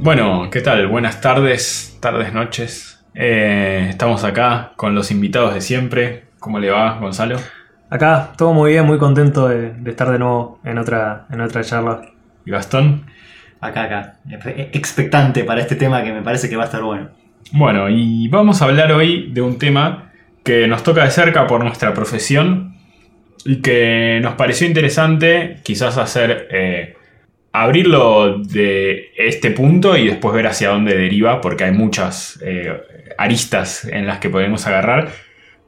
Bueno, ¿qué tal? Buenas tardes, tardes, noches. Eh, estamos acá con los invitados de siempre. ¿Cómo le va, Gonzalo? Acá, todo muy bien, muy contento de, de estar de nuevo en otra, en otra charla. ¿Y Gastón? Acá, acá. Expectante para este tema que me parece que va a estar bueno. Bueno, y vamos a hablar hoy de un tema que nos toca de cerca por nuestra profesión y que nos pareció interesante quizás hacer... eh, abrirlo de este punto y después ver hacia dónde deriva, porque hay muchas eh, aristas en las que podemos agarrar.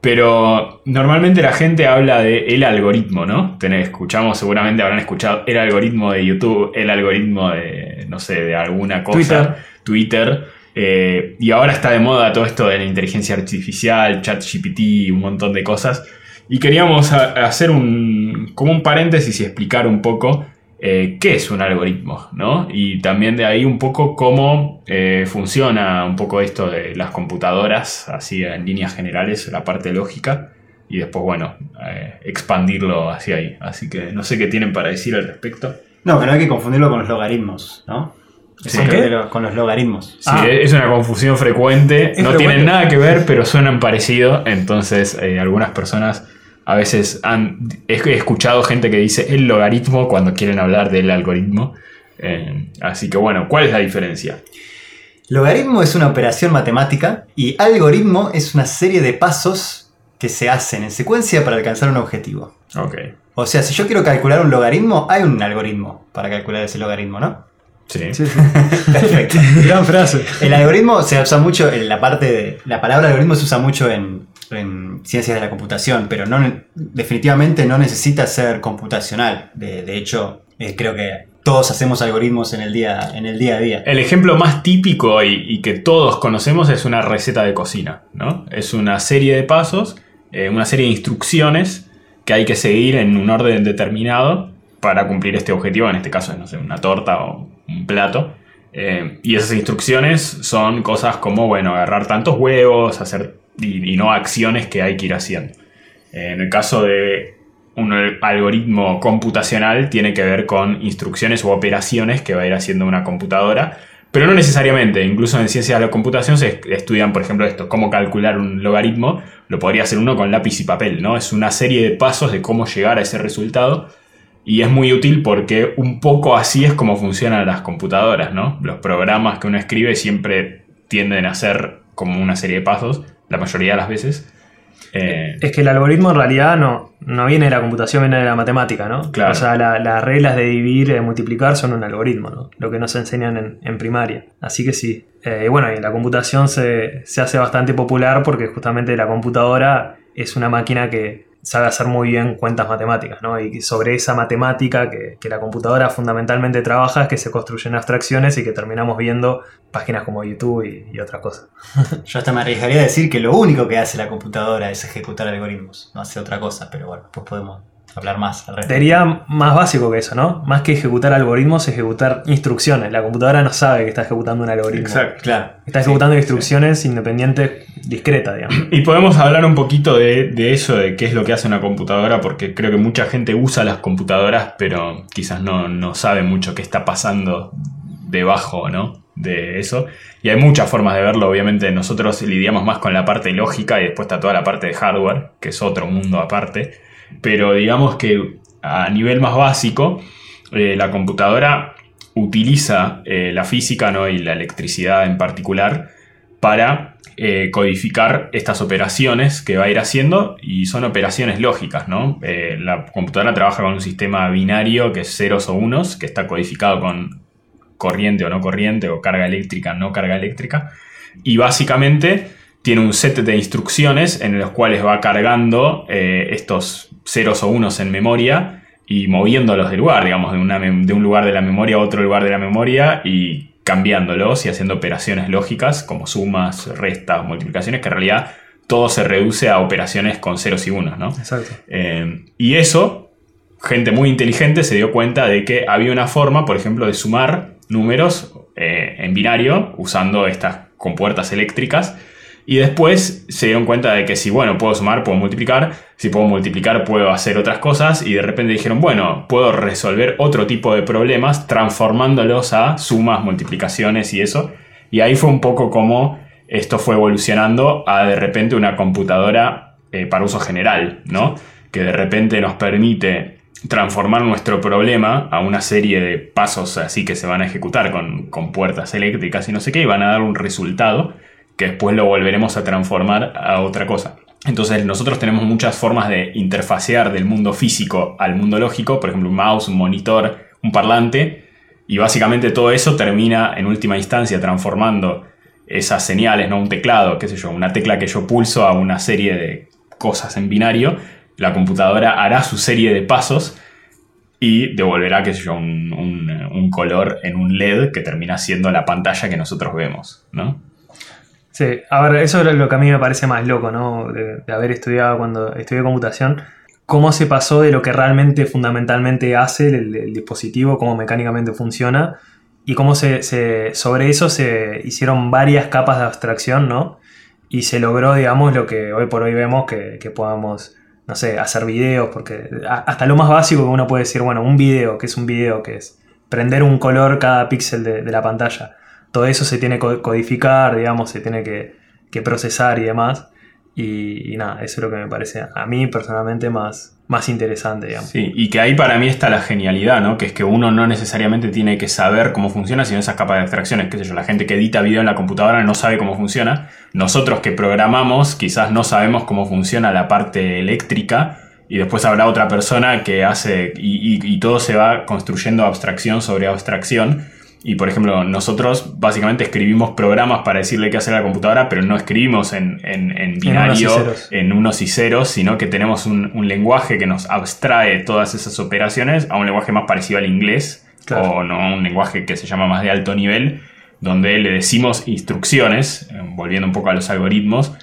Pero normalmente la gente habla de el algoritmo, ¿no? Tenés- escuchamos, seguramente habrán escuchado el algoritmo de YouTube, el algoritmo de, no sé, de alguna cosa. Twitter. Twitter. eh, y ahora está de moda todo esto de la inteligencia artificial, ChatGPT, un montón de cosas. Y queríamos a- hacer un, como un paréntesis y explicar un poco eh, qué es un algoritmo, ¿no? Y también de ahí un poco cómo eh, funciona un poco esto de las computadoras, así en líneas generales, la parte lógica, y después, bueno, eh, expandirlo hacia ahí. Así que no sé qué tienen para decir al respecto. No, pero hay que confundirlo con los logaritmos, ¿no? Sí. ¿Con lo- los logaritmos. Sí, Ah. es una confusión frecuente, Es no frecuente. tienen nada que ver, pero suenan parecido, entonces eh, algunas personas a veces han he escuchado gente que dice el logaritmo cuando quieren hablar del algoritmo. Eh, así que bueno, ¿cuál es la diferencia? Logaritmo es una operación matemática y algoritmo es una serie de pasos que se hacen en secuencia para alcanzar un objetivo. Ok. O sea, si yo quiero calcular un logaritmo, hay un algoritmo para calcular ese logaritmo, ¿no? Sí. Sí, sí. Perfecto. Gran frase. El algoritmo se usa mucho en la parte de. La palabra algoritmo se usa mucho en, en ciencias de la computación, pero no, definitivamente no necesita ser computacional. De, hecho, eh, creo que todos hacemos algoritmos en el día, en el día a día. El ejemplo más típico y, y que todos conocemos es una receta de cocina, ¿no? Es una serie de pasos, eh, una serie de instrucciones que hay que seguir en un orden determinado para cumplir este objetivo, en este caso es, no sé, una torta o un plato. Eh, y esas instrucciones son cosas como, bueno, agarrar tantos huevos, hacer y, no acciones que hay que ir haciendo. Eh, en el caso de un algoritmo computacional tiene que ver con instrucciones u operaciones que va a ir haciendo una computadora, pero no necesariamente. Incluso en ciencias de la computación se estudian, por ejemplo, esto, cómo calcular un logaritmo. Lo podría hacer uno con lápiz y papel, ¿no? Es una serie de pasos de cómo llegar a ese resultado. Y es muy útil porque un poco así es como funcionan las computadoras, ¿no? Los programas que uno escribe siempre tienden a ser como una serie de pasos, la mayoría de las veces. Eh, Es que el algoritmo en realidad no, no viene de la computación, viene de la matemática, ¿no? Claro. O sea, la- las reglas de dividir y multiplicar son un algoritmo, ¿no? Lo que nos enseñan en, en primaria. Así que sí. Eh, y bueno, y la computación se, se hace bastante popular porque justamente la computadora es una máquina que sabe hacer muy bien cuentas matemáticas, ¿no? Y sobre esa matemática que, la computadora fundamentalmente trabaja es que se construyen abstracciones y que terminamos viendo páginas como YouTube y, y otras cosas. Yo hasta me arriesgaría a decir que lo único que hace la computadora es ejecutar algoritmos, no hace otra cosa, pero bueno, después podemos hablar más al respecto. Sería más básico que eso, ¿no? Más que ejecutar algoritmos, ejecutar instrucciones. La computadora no sabe que está ejecutando un algoritmo. exacto. Claro. Está ejecutando instrucciones independientes, discretas, digamos. Y podemos hablar un poquito de, de eso, de qué es lo que hace una computadora, porque creo que mucha gente usa las computadoras, pero quizás no, no sabe mucho qué está pasando debajo, ¿no? De eso. Y hay muchas formas de verlo, obviamente nosotros lidiamos más con la parte lógica y después está toda la parte de hardware, que es otro mundo aparte. Pero digamos que a nivel más básico, eh, la computadora utiliza eh, la física ¿no? y la electricidad en particular para eh, codificar estas operaciones que va a ir haciendo y son operaciones lógicas, ¿no? La computadora trabaja con un sistema binario que es ceros o unos, que está codificado con corriente o no corriente, o carga eléctrica, no carga eléctrica, y básicamente tiene un set de instrucciones en los cuales va cargando estos ceros o unos en memoria y moviéndolos de lugar, digamos, de, una mem- de un lugar de la memoria a otro lugar de la memoria y cambiándolos y haciendo operaciones lógicas como sumas, restas, multiplicaciones, que en realidad todo se reduce a operaciones con ceros y unos, ¿no? Exacto. Eh, y eso, gente muy inteligente se dio cuenta de que había una forma, por ejemplo, de sumar números eh, en binario usando estas con puertas eléctricas. Y después se dieron cuenta de que si, bueno, puedo sumar, puedo multiplicar, si puedo multiplicar, puedo hacer otras cosas, y de repente dijeron, bueno, puedo resolver otro tipo de problemas transformándolos a sumas, multiplicaciones y eso. Y ahí fue un poco como esto fue evolucionando a de repente una computadora eh, para uso general, ¿no? Que de repente nos permite transformar nuestro problema a una serie de pasos así que se van a ejecutar con, con puertas eléctricas y no sé qué, y van a dar un resultado que después lo volveremos a transformar a otra cosa. Entonces nosotros tenemos muchas formas de interfacear del mundo físico al mundo lógico, por ejemplo un mouse, un monitor, un parlante, y básicamente todo eso termina en última instancia transformando esas señales, ¿no? Un teclado, qué sé yo, una tecla que yo pulso a una serie de cosas en binario, la computadora hará su serie de pasos y devolverá, qué sé yo, un, un color en un LED que termina siendo la pantalla que nosotros vemos, ¿no? Sí, a ver, eso es lo que a mí me parece más loco, ¿no? De, haber estudiado cuando estudié computación. Cómo se pasó de lo que realmente fundamentalmente hace el, dispositivo, cómo mecánicamente funciona, y cómo se, sobre eso se hicieron varias capas de abstracción, ¿no? Y se logró, digamos, lo que hoy por hoy vemos que, podamos, no sé, hacer videos, porque hasta lo más básico que uno puede decir, bueno, un video, que es un video, que es prender un color cada píxel de la pantalla todo eso se tiene que codificar, digamos, se tiene que, procesar y demás. Y, nada, eso es lo que me parece a mí personalmente más, más interesante, digamos. Sí, y que ahí para mí está la genialidad, ¿no? Que es que uno no necesariamente tiene que saber cómo funciona, sino esas capas de abstracciones, qué sé yo, la gente que edita video en la computadora no sabe cómo funciona. Nosotros que programamos quizás no sabemos cómo funciona la parte eléctrica y después habrá otra persona que hace y, y todo se va construyendo abstracción sobre abstracción y por ejemplo, nosotros básicamente escribimos programas para decirle qué hacer a la computadora, pero no escribimos en, binario, en unos, y ceros, sino que tenemos un, lenguaje que nos abstrae todas esas operaciones a un lenguaje más parecido al inglés, o no un lenguaje que se llama más de alto nivel, donde le decimos instrucciones, eh, volviendo un poco a los algoritmos,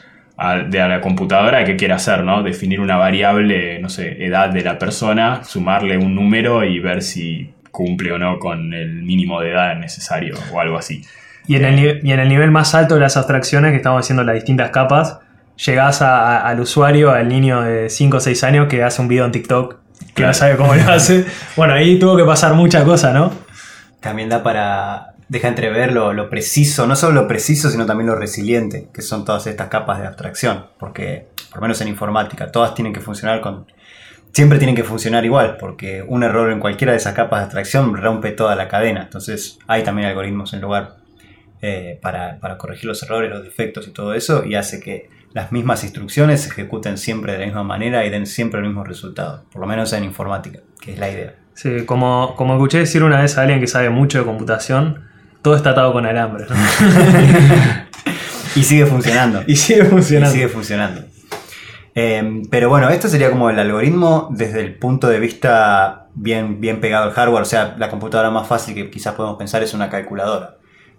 de a la computadora qué quiere hacer, ¿no? Definir una variable, no sé, edad de la persona, sumarle un número y ver si cumple o no con el mínimo de edad necesario o algo así. Y en, el, en el nivel más alto de las abstracciones, que estamos haciendo las distintas capas, llegás al usuario, al niño de 5 o 6 años que hace un video en TikTok, que no sabe cómo lo hace. Bueno, ahí tuvo que pasar mucha cosa, ¿no? También da para. Deja entrever lo, lo preciso, no solo lo preciso, sino también lo resiliente, que son todas estas capas de abstracción. Porque, por lo menos en informática, todas tienen que funcionar con siempre tienen que funcionar igual, porque un error en cualquiera de esas capas de abstracción rompe toda la cadena. Entonces hay también algoritmos en lugar eh, para, corregir los errores, los defectos y todo eso, y hace que las mismas instrucciones se ejecuten siempre de la misma manera y den siempre el mismo resultado, por lo menos en informática, que es la idea. Sí, como, como escuché decir una vez a alguien que sabe mucho de computación, todo está atado con alambre. y sigue funcionando. Y sigue funcionando. Y sigue funcionando. Em, pero bueno, esto sería como el algoritmo desde el punto de vista bien, bien pegado al hardware. O sea, la computadora más fácil que quizás podemos pensar es una calculadora.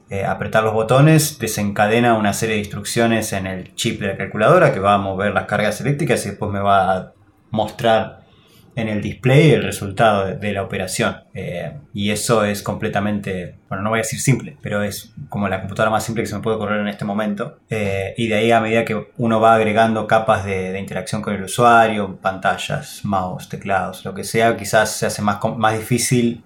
Eh, apretar los botones desencadena una serie de instrucciones en el chip de la calculadora que va a mover las cargas eléctricas y después me va a mostrar en el display el resultado de, la operación. Eh, y eso es completamente, bueno, no voy a decir simple, pero es como la computadora más simple que se me puede correr en este momento. Eh, y de ahí a medida que uno va agregando capas de, interacción con el usuario, pantallas, mouse, teclados, lo que sea, quizás se hace más, más difícil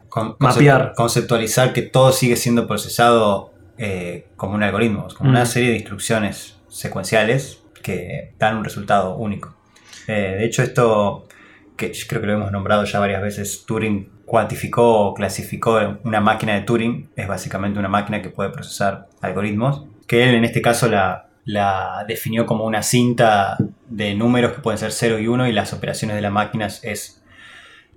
conceptualizar que todo sigue siendo procesado eh, como un algoritmo, como una mm. serie de instrucciones secuenciales que dan un resultado único. de hecho, esto que creo que lo hemos nombrado ya varias veces, Turing cuantificó o clasificó una máquina de Turing, es básicamente una máquina que puede procesar algoritmos, que él en este caso la, la definió como una cinta de números que pueden ser 0 y 1 y las operaciones de las máquinas es,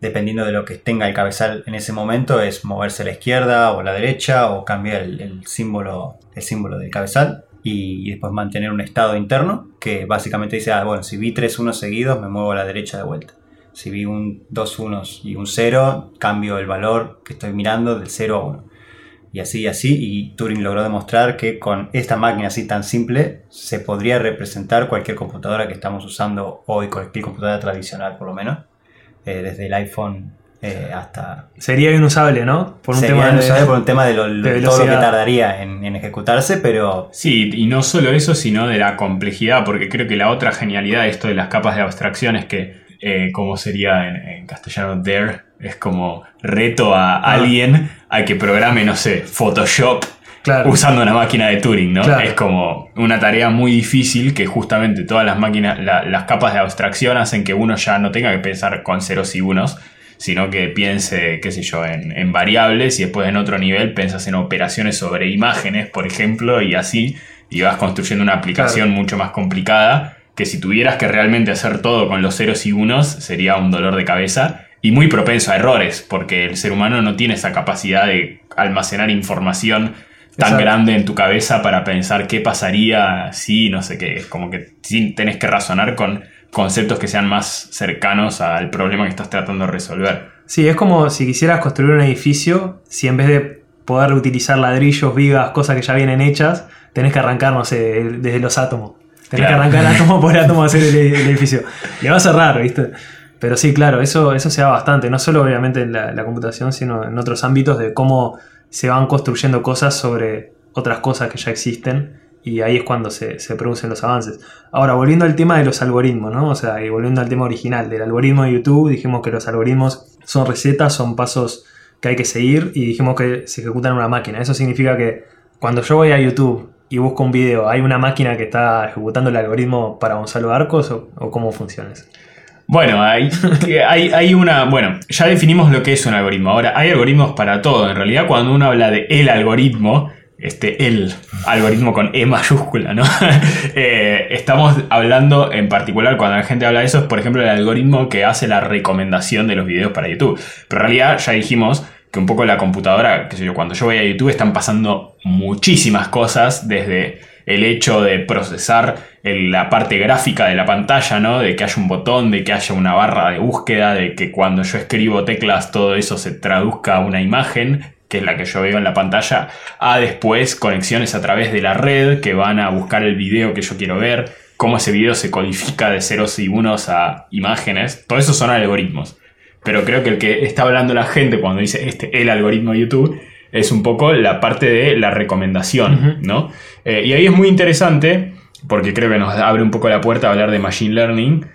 dependiendo de lo que tenga el cabezal en ese momento, es moverse a la izquierda o a la derecha o cambiar el, símbolo, el símbolo del cabezal y después mantener un estado interno que básicamente dice, ah, bueno, si vi tres unos seguidos me muevo a la derecha de vuelta. Si vi un, dos unos y un 0, cambio el valor que estoy mirando del 0 a 1. Y así y así, y Turing logró demostrar que con esta máquina así tan simple se podría representar cualquier computadora que estamos usando hoy, cualquier computadora tradicional por lo menos, eh, desde el iPhone eh, hasta... Sería inusable, ¿no? Por un tema de, por un tema de, todo lo que tardaría en, ejecutarse, pero... Sí, y no solo eso, sino de la complejidad, porque creo que la otra genialidad de esto de las capas de abstracción es que, eh, como sería en, castellano, there, es como reto a ah. alguien a que programe, no sé, Photoshop usando una máquina de Turing, ¿no? Es como una tarea muy difícil que justamente todas las máquinas, las capas de abstracción hacen que uno ya no tenga que pensar con ceros y unos, sino que piense, qué sé yo, en, variables y después en otro nivel piensas en operaciones sobre imágenes, por ejemplo, y así, y vas construyendo una aplicación mucho más complicada que si tuvieras que realmente hacer todo con los ceros y unos sería un dolor de cabeza y muy propenso a errores, porque el ser humano no tiene esa capacidad de almacenar información tan grande en tu cabeza para pensar qué pasaría si, no sé qué, es como que tenés que razonar con conceptos que sean más cercanos al problema que estás tratando de resolver. Sí, es como si quisieras construir un edificio, si en vez de poder utilizar ladrillos, vigas, cosas que ya vienen hechas, tenés que arrancar, no sé, desde los átomos. Tenés que arrancar átomo por átomo a hacer el, edificio. Le va a cerrar, ¿viste? Pero sí, claro, eso, eso se da bastante, no solo obviamente en la computación, sino en otros ámbitos de cómo se van construyendo cosas sobre otras cosas que ya existen y ahí es cuando se, producen los avances. Ahora, volviendo al tema de los algoritmos, ¿no? O sea, y volviendo al tema original del algoritmo de YouTube, dijimos que los algoritmos son recetas, son pasos que hay que seguir y dijimos que se ejecutan en una máquina. Eso significa que cuando yo voy a YouTube y busco un video, ¿hay una máquina que está ejecutando el algoritmo para Gonzalo Arcos o, cómo funciona eso? Bueno, hay, hay, una. Bueno, ya definimos lo que es un algoritmo. Ahora, hay algoritmos para todo. En realidad, cuando uno habla de el algoritmo, este el algoritmo con E mayúscula, ¿no? Eh, estamos hablando en particular, cuando la gente habla de eso, es por ejemplo el algoritmo que hace la recomendación de los videos para YouTube. Pero en realidad ya dijimos que un poco la computadora, qué sé yo, cuando yo voy a YouTube están pasando muchísimas cosas desde el hecho de procesar la parte gráfica de la pantalla, ¿no? De que haya un botón, de que haya una barra de búsqueda, de que cuando yo escribo teclas todo eso se traduzca a una imagen, que es la que yo veo en la pantalla, a después conexiones a través de la red que van a buscar el video que yo quiero ver, cómo ese video se codifica de ceros y unos a imágenes. Todo eso son algoritmos. Pero creo que el que está hablando la gente cuando dice este el algoritmo de YouTube es un poco la parte de la recomendación, ¿no? Eh, y ahí es muy interesante, porque creo que nos abre un poco la puerta a hablar de Machine Learning.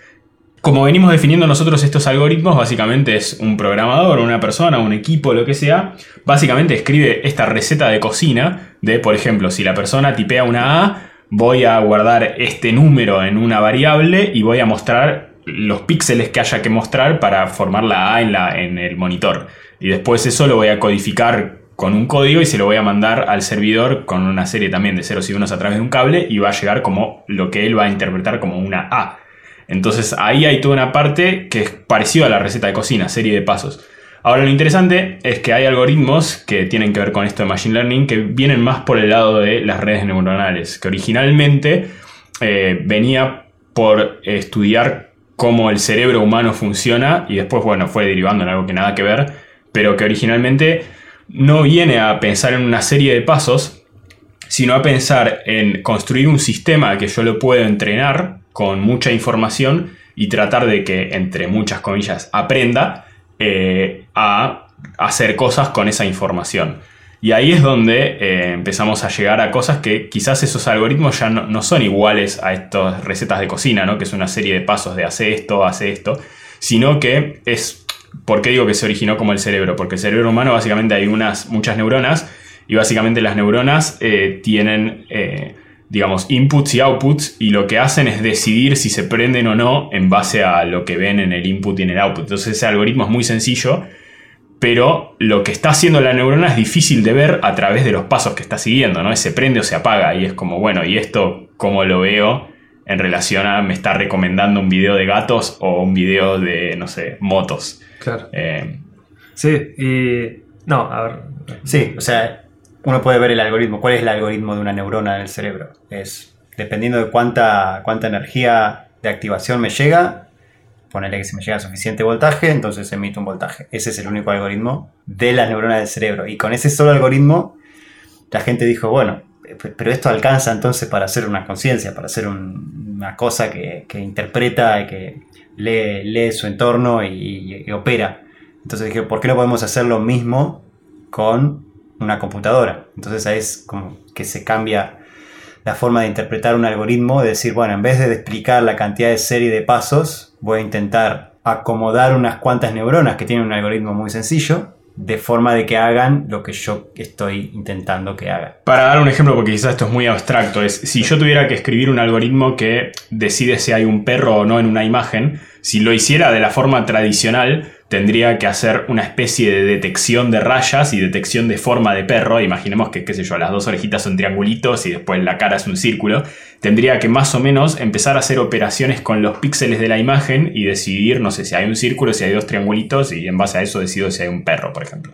Como venimos definiendo nosotros estos algoritmos, básicamente es un programador, una persona, un equipo, lo que sea, básicamente escribe esta receta de cocina de, por ejemplo, si la persona tipea una A, voy a guardar este número en una variable y voy a mostrar los píxeles que haya que mostrar para formar la A en, la, en el monitor. Y después eso lo voy a codificar con un código y se lo voy a mandar al servidor con una serie también de ceros y unos a través de un cable y va a llegar como lo que él va a interpretar como una A. Entonces ahí hay toda una parte que es parecida a la receta de cocina, serie de pasos. Ahora lo interesante es que hay algoritmos que tienen que ver con esto de Machine Learning que vienen más por el lado de las redes neuronales, que originalmente eh, venía por estudiar cómo el cerebro humano funciona y después, bueno, fue derivando en algo que nada que ver, pero que originalmente no viene a pensar en una serie de pasos, sino a pensar en construir un sistema que yo lo puedo entrenar con mucha información y tratar de que, entre muchas comillas, aprenda eh, a hacer cosas con esa información. Y ahí es donde eh, empezamos a llegar a cosas que quizás esos algoritmos ya no, son iguales a estas recetas de cocina, ¿no? que es una serie de pasos de hace esto, hace esto, sino que es ¿Por qué digo que se originó como el cerebro? Porque el cerebro humano básicamente hay unas, muchas neuronas y básicamente las neuronas eh, tienen, eh, digamos, inputs y outputs y lo que hacen es decidir si se prenden o no en base a lo que ven en el input y en el output. Entonces ese algoritmo es muy sencillo, pero lo que está haciendo la neurona es difícil de ver a través de los pasos que está siguiendo, ¿no? Se prende o se apaga y es como, bueno, ¿y esto cómo lo veo? en relación a me está recomendando un video de gatos o un video de, no sé, motos. Claro. Eh, sí, y. No, a ver. Sí, o sea, uno puede ver el algoritmo. ¿Cuál es el algoritmo de una neurona en el cerebro? Es dependiendo de cuánta, cuánta energía de activación me llega, ponerle que si me llega suficiente voltaje, entonces emite un voltaje. Ese es el único algoritmo de la neurona del cerebro. Y con ese solo algoritmo, la gente dijo, bueno, pero esto alcanza entonces para hacer una conciencia, para hacer una cosa que, que interpreta que lee, su entorno y, opera. Entonces dije, ¿por qué no podemos hacer lo mismo con una computadora? Entonces ahí es como que se cambia la forma de interpretar un algoritmo, de decir, bueno, en vez de explicar la cantidad de serie de pasos, voy a intentar acomodar unas cuantas neuronas que tienen un algoritmo muy sencillo de forma de que hagan lo que yo estoy intentando que hagan. Para dar un ejemplo, porque quizás esto es muy abstracto, es si yo tuviera que escribir un algoritmo que decide si hay un perro o no en una imagen, si lo hiciera de la forma tradicional, tendría que hacer una especie de detección de rayas y detección de forma de perro. Imaginemos que, qué sé yo, las dos orejitas son triangulitos y después la cara es un círculo. Tendría que más o menos empezar a hacer operaciones con los píxeles de la imagen y decidir, no sé, si hay un círculo, si hay dos triangulitos y en base a eso decido si hay un perro, por ejemplo.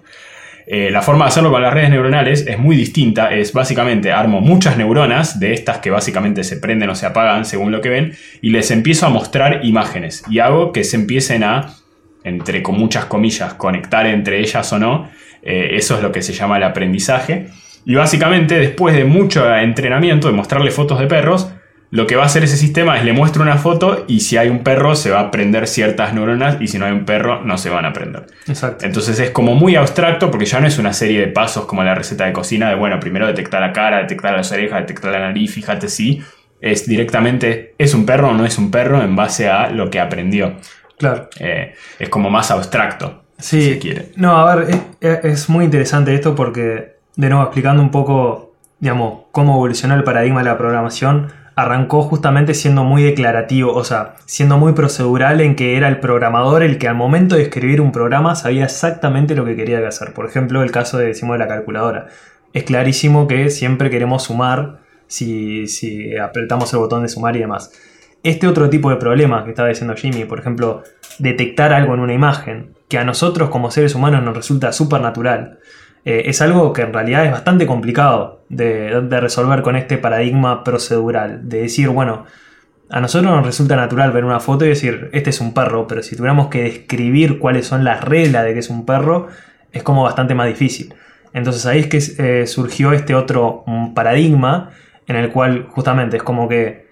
Eh, la forma de hacerlo con las redes neuronales es muy distinta. Es básicamente armo muchas neuronas de estas que básicamente se prenden o se apagan según lo que ven y les empiezo a mostrar imágenes y hago que se empiecen a entre con muchas comillas, conectar entre ellas o no. Eh, eso es lo que se llama el aprendizaje. Y básicamente, después de mucho entrenamiento, de mostrarle fotos de perros, lo que va a hacer ese sistema es le muestro una foto y si hay un perro se va a prender ciertas neuronas y si no hay un perro no se van a prender. Exacto. Entonces es como muy abstracto porque ya no es una serie de pasos como la receta de cocina de, bueno, primero detectar la cara, detectar las orejas, detectar la nariz, fíjate si es directamente, ¿es un perro o no es un perro? en base a lo que aprendió. Claro. Eh, es como más abstracto, sí. si se quiere. No, a ver, es, es, muy interesante esto porque, de nuevo, explicando un poco, digamos, cómo evolucionó el paradigma de la programación, arrancó justamente siendo muy declarativo, o sea, siendo muy procedural en que era el programador el que al momento de escribir un programa sabía exactamente lo que quería hacer. Por ejemplo, el caso de, decimos, de la calculadora. Es clarísimo que siempre queremos sumar si, si apretamos el botón de sumar y demás este otro tipo de problema que estaba diciendo Jimmy, por ejemplo, detectar algo en una imagen, que a nosotros como seres humanos nos resulta súper natural, eh, es algo que en realidad es bastante complicado de, resolver con este paradigma procedural, de decir, bueno, a nosotros nos resulta natural ver una foto y decir, este es un perro, pero si tuviéramos que describir cuáles son las reglas de que es un perro, es como bastante más difícil. Entonces ahí es que eh, surgió este otro mm, paradigma en el cual justamente es como que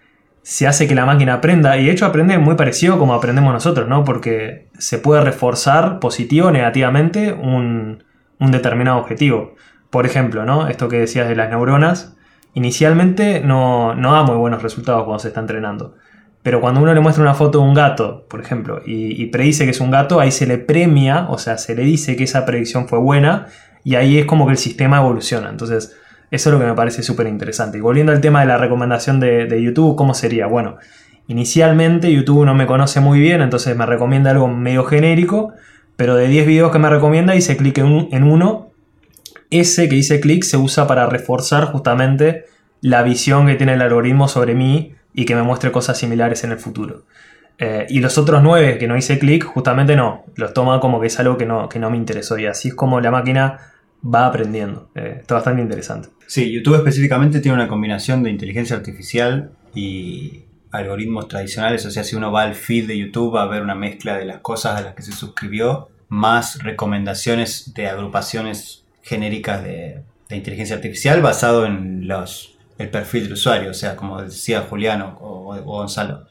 se hace que la máquina aprenda, y de hecho aprende muy parecido como aprendemos nosotros, ¿no? Porque se puede reforzar positivo o negativamente un, determinado objetivo. Por ejemplo, ¿no? Esto que decías de las neuronas, inicialmente no, da muy buenos resultados cuando se está entrenando. Pero cuando uno le muestra una foto de un gato, por ejemplo, y, y, predice que es un gato, ahí se le premia, o sea, se le dice que esa predicción fue buena, y ahí es como que el sistema evoluciona. Entonces, eso es lo que me parece súper interesante. Y volviendo al tema de la recomendación de, YouTube, ¿cómo sería? Bueno, inicialmente YouTube no me conoce muy bien, entonces me recomienda algo medio genérico, pero de 10 videos que me recomienda hice clic en, en uno. Ese que hice clic se usa para reforzar justamente la visión que tiene el algoritmo sobre mí y que me muestre cosas similares en el futuro. Eh, y los otros 9 que no hice clic, justamente no, los toma como que es algo que no, que no me interesó. Y así es como la máquina va aprendiendo. Eh, está bastante interesante. Sí, YouTube específicamente tiene una combinación de inteligencia artificial y algoritmos tradicionales. O sea, si uno va al feed de YouTube va a ver una mezcla de las cosas a las que se suscribió, más recomendaciones de agrupaciones genéricas de, inteligencia artificial basado en los, el perfil del usuario. O sea, como decía Juliano o, Gonzalo.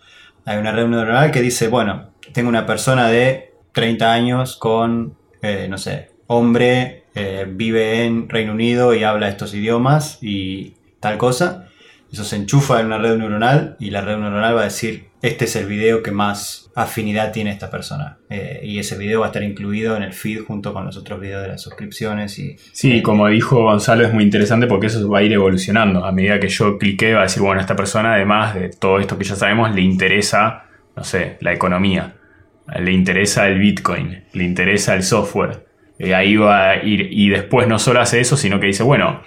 Hay una red neuronal que dice, bueno, tengo una persona de 30 años con, eh, no sé, hombre eh, vive en Reino Unido y habla estos idiomas y tal cosa. Eso se enchufa en una red neuronal y la red neuronal va a decir, este es el video que más afinidad tiene esta persona. Eh, y ese video va a estar incluido en el feed junto con los otros videos de las suscripciones. Y, sí, eh, como dijo Gonzalo, es muy interesante porque eso va a ir evolucionando. A medida que yo clique, va a decir, bueno, esta persona, además de todo esto que ya sabemos, le interesa, no sé, la economía, le interesa el Bitcoin, le interesa el software eh, ahí va a ir. Y después no solo hace eso, sino que dice, bueno,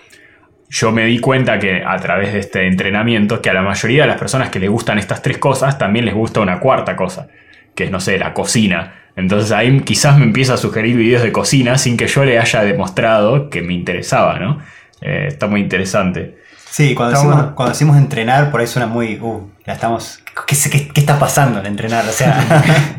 yo me di cuenta que a través de este entrenamiento, que a la mayoría de las personas que les gustan estas tres cosas, también les gusta una cuarta cosa, que es, no sé, la cocina. Entonces ahí quizás me empieza a sugerir videos de cocina sin que yo le haya demostrado que me interesaba, ¿no? Eh, está muy interesante. Sí, cuando decimos, cuando decimos, entrenar, por ahí suena muy. Uh, ya estamos. ¿Qué, qué, qué está pasando en entrenar? O sea.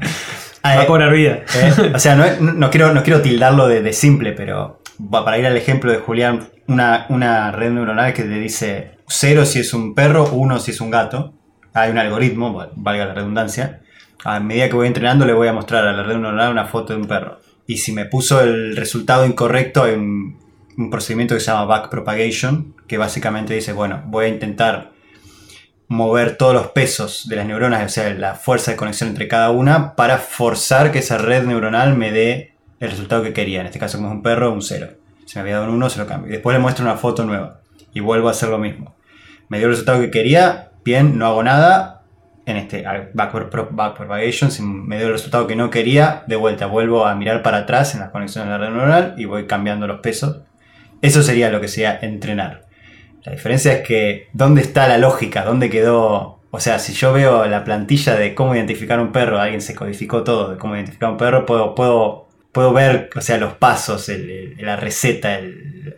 Va a cobrar vida. Eh, o sea, no, quiero, no quiero tildarlo de, simple, pero para ir al ejemplo de Julián, una, una red neuronal que te dice cero si es un perro, uno si es un gato. Hay un algoritmo, valga la redundancia. A medida que voy entrenando le voy a mostrar a la red neuronal una foto de un perro. y si me puso el resultado incorrecto hay un, un procedimiento que se llama backpropagation, que básicamente dice, bueno, voy a intentar mover todos los pesos de las neuronas, o sea, la fuerza de conexión entre cada una, para forzar que esa red neuronal me dé el resultado que quería. En este caso, como es un perro, un 0. Si me había dado un 1, se lo cambio. Y después le muestro una foto nueva y vuelvo a hacer lo mismo. Me dio el resultado que quería, bien, no hago nada. En este backward propagation, si me dio el resultado que no quería, de vuelta vuelvo a mirar para atrás en las conexiones de la red neuronal y voy cambiando los pesos. Eso sería lo que sería entrenar. La diferencia es que, ¿dónde está la lógica? ¿Dónde quedó? O sea, si yo veo la plantilla de cómo identificar un perro, alguien se codificó todo de cómo identificar un perro, puedo, puedo, puedo ver, o sea, los pasos, la receta, el,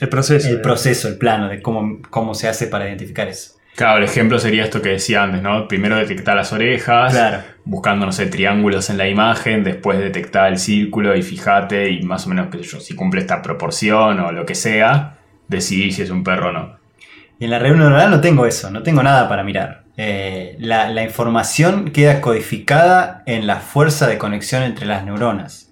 el proceso. El proceso, el plano de cómo, cómo se hace para identificar eso. Claro, el ejemplo sería esto que decía antes, ¿no? Primero detectar las orejas, buscando, no sé, triángulos en la imagen, después detectar el círculo y fíjate y más o menos, qué sé yo, si cumple esta proporción o lo que sea, decidir si es un perro o no. Y en la red neuronal no tengo eso, no tengo nada para mirar. Eh, la, la información queda codificada en la fuerza de conexión entre las neuronas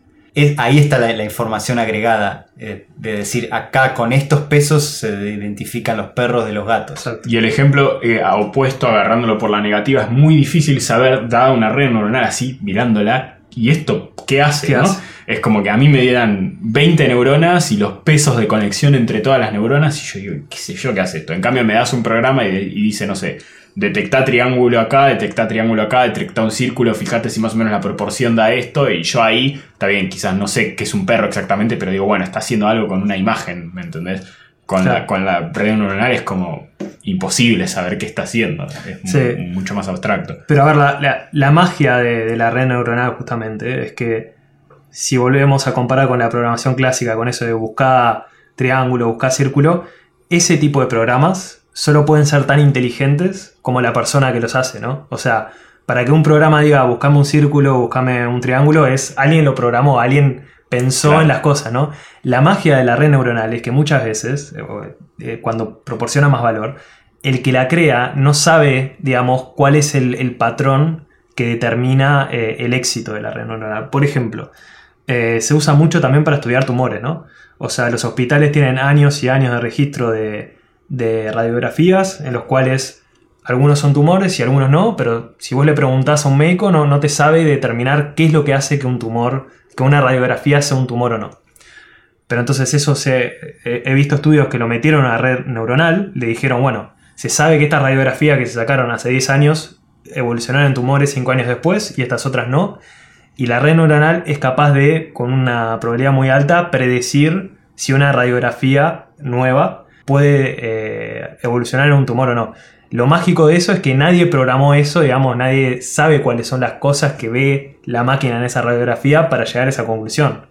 ahí está la, información agregada, eh, de decir, acá con estos pesos se identifican los perros de los gatos. Y el ejemplo eh, opuesto, agarrándolo por la negativa, es muy difícil saber, dada una red neuronal así, mirándola, ¿y esto qué hace? Es como que a mí me dieran 20 neuronas y los pesos de conexión entre todas las neuronas, y yo digo, ¿qué sé yo qué hace esto? En cambio, me das un programa y dice, no sé, detecta triángulo acá, detecta triángulo acá, detecta un círculo, fíjate si más o menos la proporción da esto, y yo ahí, está bien, quizás no sé qué es un perro exactamente, pero digo, bueno, está haciendo algo con una imagen, ¿me entendés? Con, la, con la red neuronal es como imposible saber qué está haciendo, es mucho más abstracto. Pero a ver, la, magia de, la red neuronal justamente es que si volvemos a comparar con la programación clásica, con eso de buscar triángulo, buscar círculo, ese tipo de programas solo pueden ser tan inteligentes como la persona que los hace, ¿no? O sea, para que un programa diga buscame un círculo, buscame un triángulo, es alguien lo programó, alguien pensó en las cosas, ¿no? La magia de la red neuronal es que muchas veces, eh, eh, cuando proporciona más valor, el que la crea no sabe, digamos, cuál es el, patrón que determina eh, el éxito de la red neuronal. Por ejemplo, se usa mucho también para estudiar tumores, ¿no? O sea, los hospitales tienen años y años de registro de, radiografías en los cuales algunos son tumores y algunos no, pero si vos le preguntás a un médico no, no te sabe determinar qué es lo que hace que un tumor, que una radiografía sea un tumor o no. Pero entonces eso se, he visto estudios que lo metieron a la red neuronal, le dijeron, bueno, se sabe que esta radiografía que se sacaron hace 10 años evolucionaron en tumores 5 años después y estas otras no. Y la red neuronal es capaz de, con una probabilidad muy alta, predecir si una radiografía nueva puede eh, evolucionar en un tumor o no. Lo mágico de eso es que nadie programó eso, digamos, nadie sabe cuáles son las cosas que ve la máquina en esa radiografía para llegar a esa conclusión.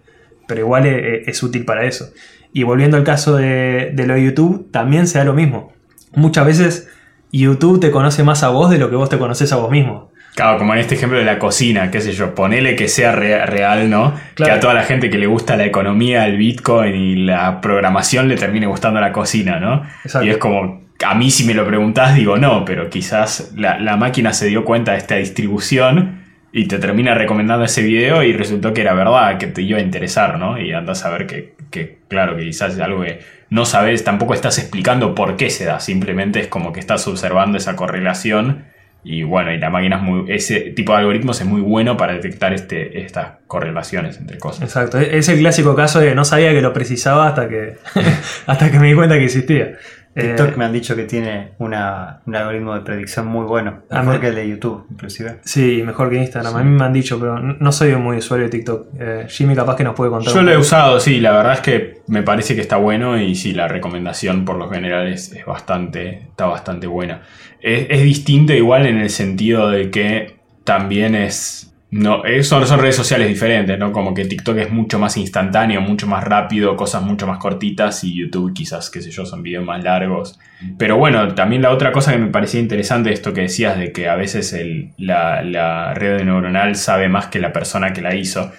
Pero igual es, útil para eso. Y volviendo al caso de, lo de YouTube, también se da lo mismo. Muchas veces YouTube te conoce más a vos de lo que vos te conoces a vos mismo. Claro, como en este ejemplo de la cocina, qué sé yo, ponele que sea real, ¿no? Que a toda la gente que le gusta la economía, el Bitcoin y la programación le termine gustando la cocina, ¿no? Y es como, a mí si me lo preguntás digo no, pero quizás la, máquina se dio cuenta de esta distribución y te termina recomendando ese video y resultó que era verdad, que te iba a interesar, ¿no? Y andas a ver que, que, claro, que quizás es algo que no sabes, tampoco estás explicando por qué se da, simplemente es como que estás observando esa correlación y bueno, y la máquina es muy. Ese tipo de algoritmos es muy bueno para detectar este, estas correlaciones entre cosas. Exacto. E-, es el clásico caso de no sabía que lo precisaba hasta que, hasta que me di cuenta que existía. TikTok eh, me han dicho que tiene un algoritmo de predicción muy bueno, mejor que el de YouTube, inclusive. Sí, mejor que Instagram. A mí me han dicho, pero no soy muy usuario de TikTok. Eh, Jimmy, capaz que nos puede contar. Yo lo he usado, sí, la verdad es que me parece que está bueno y sí, la recomendación por lo general es, bastante, está bastante buena. Es, es distinto igual en el sentido de que también es no, son, son, redes sociales diferentes, ¿no? Como que TikTok es mucho más instantáneo, mucho más rápido, cosas mucho más cortitas y YouTube quizás, qué sé yo, son videos más largos. Pero bueno, también la otra cosa que me parecía interesante, esto que decías de que a veces la, red neuronal sabe más que la persona que la hizo.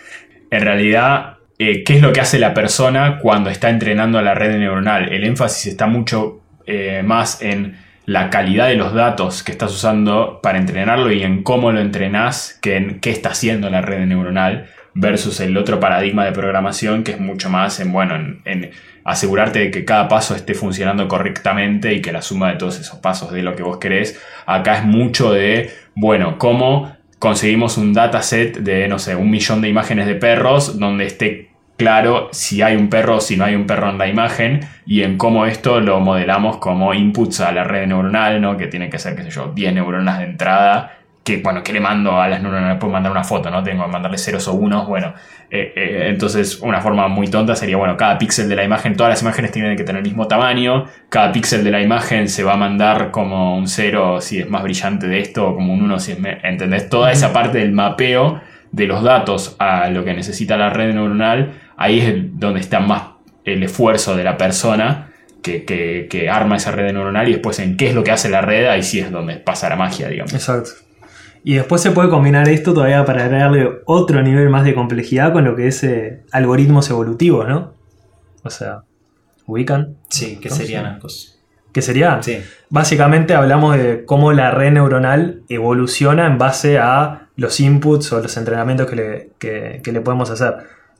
En realidad, eh, ¿qué es lo que hace la persona cuando está entrenando a la red neuronal? El énfasis está mucho eh, más en la calidad de los datos que estás usando para entrenarlo y en cómo lo entrenás, que en qué está haciendo la red neuronal. versus el otro paradigma de programación que es mucho más en, bueno, en, en asegurarte de que cada paso esté funcionando correctamente y que la suma de todos esos pasos de lo que vos querés. Acá es mucho de, bueno, cómo conseguimos un dataset de, no sé, un millón de imágenes de perros donde esté claro si hay un perro o si no hay un perro en la imagen y en cómo esto lo modelamos como inputs a la red neuronal, ¿no? Que tiene que ser, qué sé yo, 10 neuronas de entrada que, bueno, ¿qué le mando a las neuronas? Puedo mandar una foto, ¿no? Tengo que mandarle ceros o unos, bueno. Eh, eh, entonces, una forma muy tonta sería, bueno, cada píxel de la imagen, todas las imágenes tienen que tener el mismo tamaño, cada píxel de la imagen se va a mandar como un cero si es más brillante de esto, o como un uno si es... ¿Entendés? Toda esa parte del mapeo de los datos a lo que necesita la red neuronal, ahí es donde está más el esfuerzo de la persona que, que, que, arma esa red neuronal y después en qué es lo que hace la red, ahí sí es donde pasa la magia, digamos. Exacto. Y después se puede combinar esto todavía para darle otro nivel más de complejidad con lo que es eh, algoritmos evolutivos, ¿no? O sea, ¿ubican? Sí, que serían Sí. ambos. ¿Qué sería? Sí. Básicamente hablamos de cómo la red neuronal evoluciona en base a los inputs o los entrenamientos que le, que- que le podemos hacer.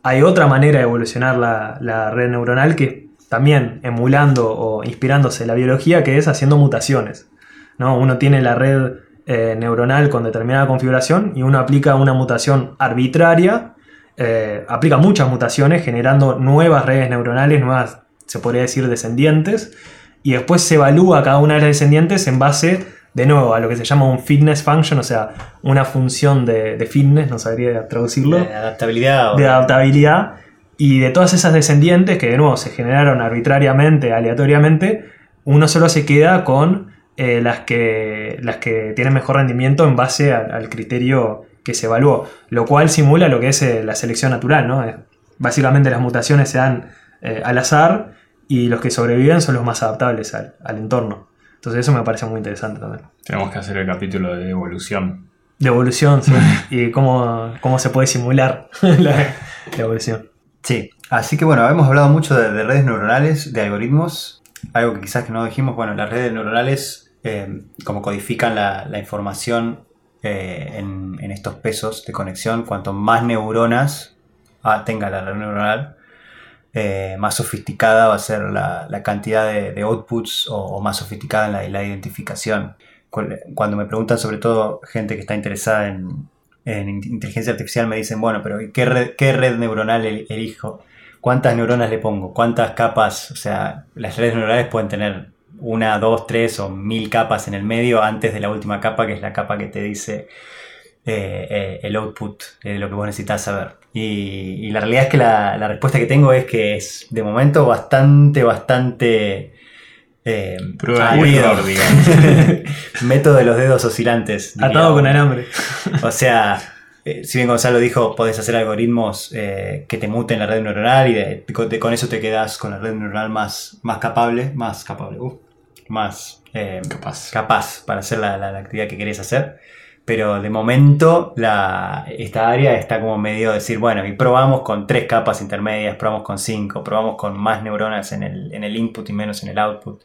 Hay otra manera de evolucionar la, red neuronal que también emulando o inspirándose la biología, que es haciendo mutaciones. ¿no? Uno tiene la red eh, neuronal con determinada configuración y uno aplica una mutación arbitraria, eh, aplica muchas mutaciones generando nuevas redes neuronales, nuevas, se podría decir, descendientes, y después se evalúa cada una de las descendientes en base, de nuevo, a lo que se llama un fitness function, o sea, una función de, de fitness, no sabría traducirlo De adaptabilidad. o- de adaptabilidad y de todas esas descendientes que de nuevo se generaron arbitrariamente, aleatoriamente, uno solo se queda con eh, las, que, las que tienen mejor rendimiento en base al, al criterio que se evaluó, lo cual simula lo que es eh, la selección natural, ¿no? Eh, Básicamente las mutaciones se dan eh, al azar y los que sobreviven son los más adaptables al, al entorno. Entonces eso me parece muy interesante también. Tenemos que hacer el capítulo de evolución. De evolución, sí, y cómo, cómo se puede simular la, la evolución. Sí, así que bueno, hemos hablado mucho de, de redes neuronales, de algoritmos. Algo que quizás que no dijimos, bueno, las redes neuronales, eh, como codifican la, la información eh, en, en estos pesos de conexión, cuanto más neuronas ah, tenga la red neuronal, eh, más sofisticada va a ser la, la cantidad de, outputs o, más sofisticada en la, identificación. Cu- Cuando me preguntan sobre todo gente que está interesada en, en in- inteligencia artificial, me dicen, bueno, pero ¿qué red, qué red neuronal el- elijo? ¿Cuántas neuronas le pongo? ¿Cuántas capas? O sea, las redes neuronales pueden tener una, dos, tres o mil capas en el medio antes de la última capa, que es la capa que te dice eh, eh, el output de lo que vos necesitas saber. Y, y la realidad es que la, la respuesta que tengo es que es de momento bastante, bastante... Eh, Prueba y aburrido. error, digamos. Método de los dedos oscilantes. diría Atado con alambre. O sea, eh, si bien Gonzalo dijo, podés hacer algoritmos eh, que te muten la red neuronal y de- con, de- con eso te quedas con la red neuronal más, más capable, más capable, uh, más eh, Capaz. capaz para hacer la, la- la actividad que querés hacer. Pero de momento la, esta área está como medio de decir, bueno, y probamos con tres capas intermedias, probamos con cinco, probamos con más neuronas en el, en el input y menos en el output.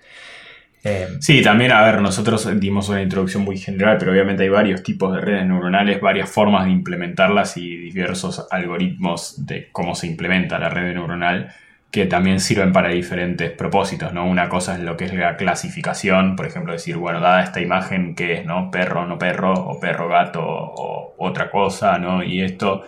Eh, Sí, también, a ver, nosotros dimos una introducción muy general, pero obviamente hay varios tipos de redes neuronales, varias formas de implementarlas y diversos algoritmos de cómo se implementa la red neuronal que también sirven para diferentes propósitos, ¿no? Una cosa es lo que es la clasificación, por ejemplo, decir, bueno, dada esta imagen, ¿qué es, no? Perro, no perro, o perro, gato, o otra cosa, ¿no? Y esto,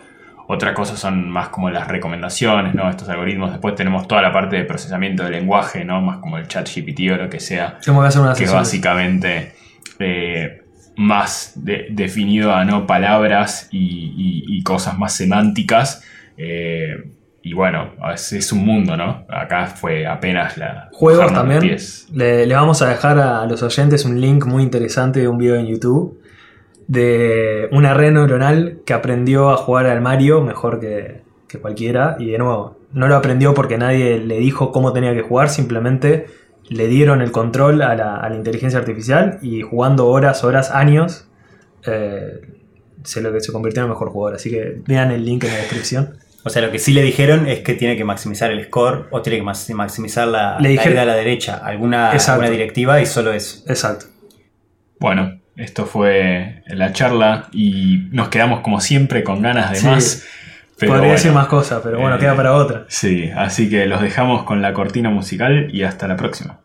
otra cosa son más como las recomendaciones, ¿no? Estos algoritmos. Después tenemos toda la parte de procesamiento de lenguaje, ¿no? Más como el chat GPT o lo que sea que hacer una que sesión. básicamente eh, más de- definido a no palabras y, y- y cosas más semánticas. eh, y bueno, es, es un mundo, ¿no? Acá fue apenas la. Juegos también. Le, le vamos a dejar a los oyentes un link muy interesante de un video en YouTube de una red neuronal que aprendió a jugar al Mario mejor que, que cualquiera. Y de nuevo, no lo aprendió porque nadie le dijo cómo tenía que jugar, simplemente le dieron el control a la, a la inteligencia artificial y jugando horas, horas, años, eh, se lo se convirtió en el mejor jugador. Así que vean el link en la descripción. O sea, lo que sí le dijeron es que tiene que maximizar el score o tiene que max- maximizar la, Le la dijeron- ida a la derecha, alguna, alguna directiva y solo eso. Exacto. Bueno, esto fue la charla y nos quedamos como siempre con ganas de Sí. más. Pero Podría decir más cosas, pero bueno, eh, queda para otra. Sí, así que los dejamos con la cortina musical y hasta la próxima.